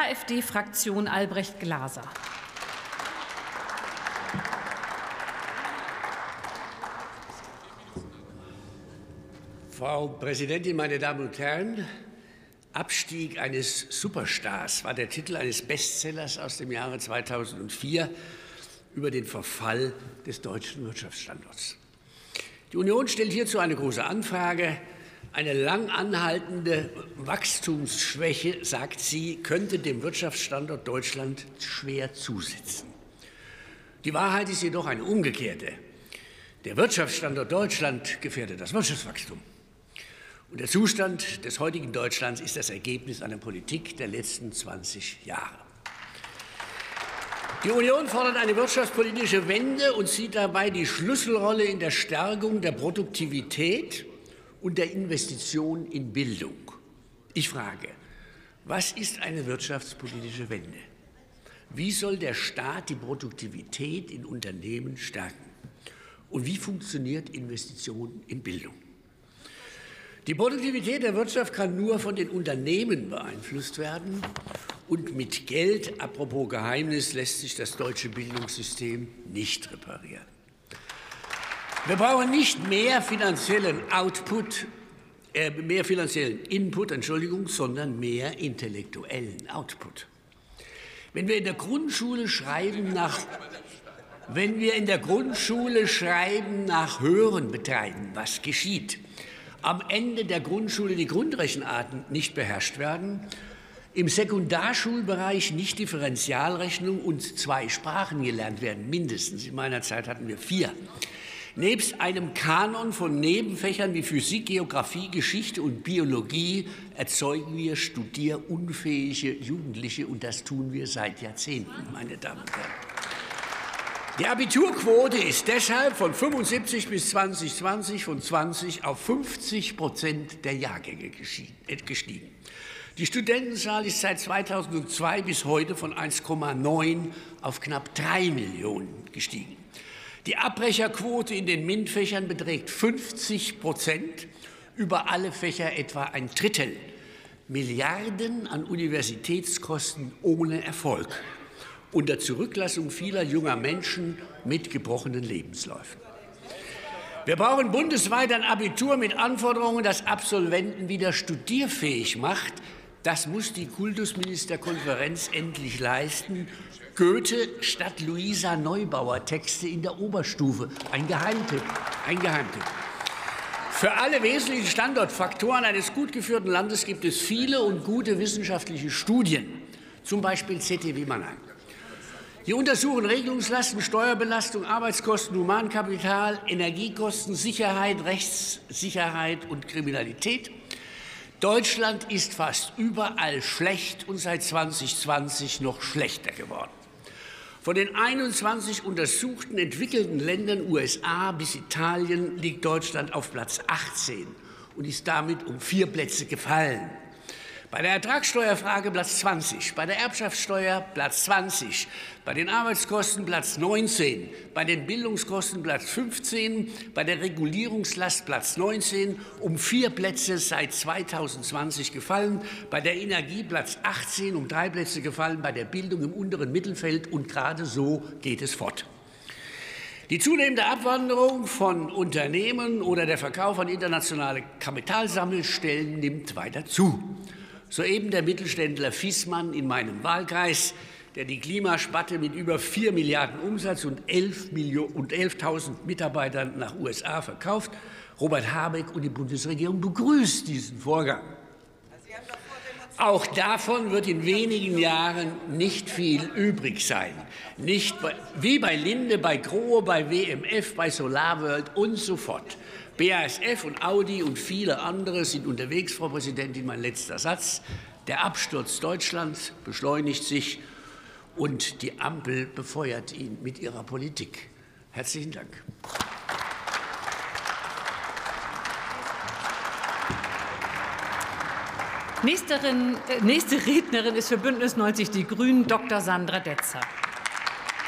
AfD-Fraktion Albrecht Glaser. Frau Präsidentin, meine Damen und Herren! Abstieg eines Superstars war der Titel eines Bestsellers aus dem Jahre 2004 über den Verfall des deutschen Wirtschaftsstandorts. Die Union stellt hierzu eine große Anfrage. Eine lang anhaltende Wachstumsschwäche, sagt sie, könnte dem Wirtschaftsstandort Deutschland schwer zusetzen. Die Wahrheit ist jedoch eine umgekehrte. Der Wirtschaftsstandort Deutschland gefährdet das Wirtschaftswachstum. Und der Zustand des heutigen Deutschlands ist das Ergebnis einer Politik der letzten 20 Jahre. Die Union fordert eine wirtschaftspolitische Wende und sieht dabei die Schlüsselrolle in der Stärkung der Produktivität und der Investition in Bildung. Ich frage, was ist eine wirtschaftspolitische Wende? Wie soll der Staat die Produktivität in Unternehmen stärken? Und wie funktioniert Investition in Bildung? Die Produktivität der Wirtschaft kann nur von den Unternehmen beeinflusst werden. Und mit Geld, apropos Geheimnis, lässt sich das deutsche Bildungssystem nicht reparieren. Wir brauchen nicht mehr finanziellen Output, äh, mehr finanziellen Input, Entschuldigung, sondern mehr intellektuellen Output. Wenn wir in der Grundschule schreiben nach wenn wir in der Grundschule Schreiben nach Hören betreiben, was geschieht? am Ende der Grundschule die Grundrechenarten nicht beherrscht werden, im Sekundarschulbereich nicht Differentialrechnung und zwei Sprachen gelernt werden, mindestens. In meiner Zeit hatten wir vier. Nebst einem Kanon von Nebenfächern wie Physik, Geographie, Geschichte und Biologie erzeugen wir studierunfähige Jugendliche und das tun wir seit Jahrzehnten, meine Damen und Herren. Die Abiturquote ist deshalb von 75 bis 2020 von 20 auf 50 Prozent der Jahrgänge äh, gestiegen. Die Studentenzahl ist seit 2002 bis heute von 1,9 auf knapp 3 Millionen gestiegen. Die Abbrecherquote in den MINT-Fächern beträgt 50 Prozent, über alle Fächer etwa ein Drittel. Milliarden an Universitätskosten ohne Erfolg unter Zurücklassung vieler junger Menschen mit gebrochenen Lebensläufen. Wir brauchen bundesweit ein Abitur mit Anforderungen, das Absolventen wieder studierfähig macht. Das muss die Kultusministerkonferenz endlich leisten. Goethe statt Luisa Neubauer Texte in der Oberstufe. Ein Geheimtipp. Ein Geheimtipp. Für alle wesentlichen Standortfaktoren eines gut geführten Landes gibt es viele und gute wissenschaftliche Studien, zum Beispiel CTW Mannheim. Die untersuchen Regelungslasten, Steuerbelastung, Arbeitskosten, Humankapital, Energiekosten, Sicherheit, Rechtssicherheit und Kriminalität. Deutschland ist fast überall schlecht und seit 2020 noch schlechter geworden. Von den 21 untersuchten entwickelten Ländern USA bis Italien liegt Deutschland auf Platz 18 und ist damit um vier Plätze gefallen. Bei der Ertragssteuerfrage Platz 20, bei der Erbschaftssteuer Platz 20, bei den Arbeitskosten Platz 19, bei den Bildungskosten Platz 15, bei der Regulierungslast Platz 19, um vier Plätze seit 2020 gefallen, bei der Energie Platz 18, um drei Plätze gefallen, bei der Bildung im unteren Mittelfeld und gerade so geht es fort. Die zunehmende Abwanderung von Unternehmen oder der Verkauf an internationale Kapitalsammelstellen nimmt weiter zu. Soeben der Mittelständler Fiesmann in meinem Wahlkreis, der die Klimaspatte mit über 4 Milliarden Umsatz und 11.000 11 Mitarbeitern nach USA verkauft. Robert Habeck und die Bundesregierung begrüßt diesen Vorgang. Auch davon wird in wenigen Jahren nicht viel übrig sein. Nicht bei, wie bei Linde, bei Grohe, bei WMF, bei SolarWorld und so fort. BASF und Audi und viele andere sind unterwegs, Frau Präsidentin. Mein letzter Satz. Der Absturz Deutschlands beschleunigt sich und die Ampel befeuert ihn mit ihrer Politik. Herzlichen Dank. Nächsterin, äh, nächste Rednerin ist für Bündnis 90 Die Grünen Dr. Sandra Detzer.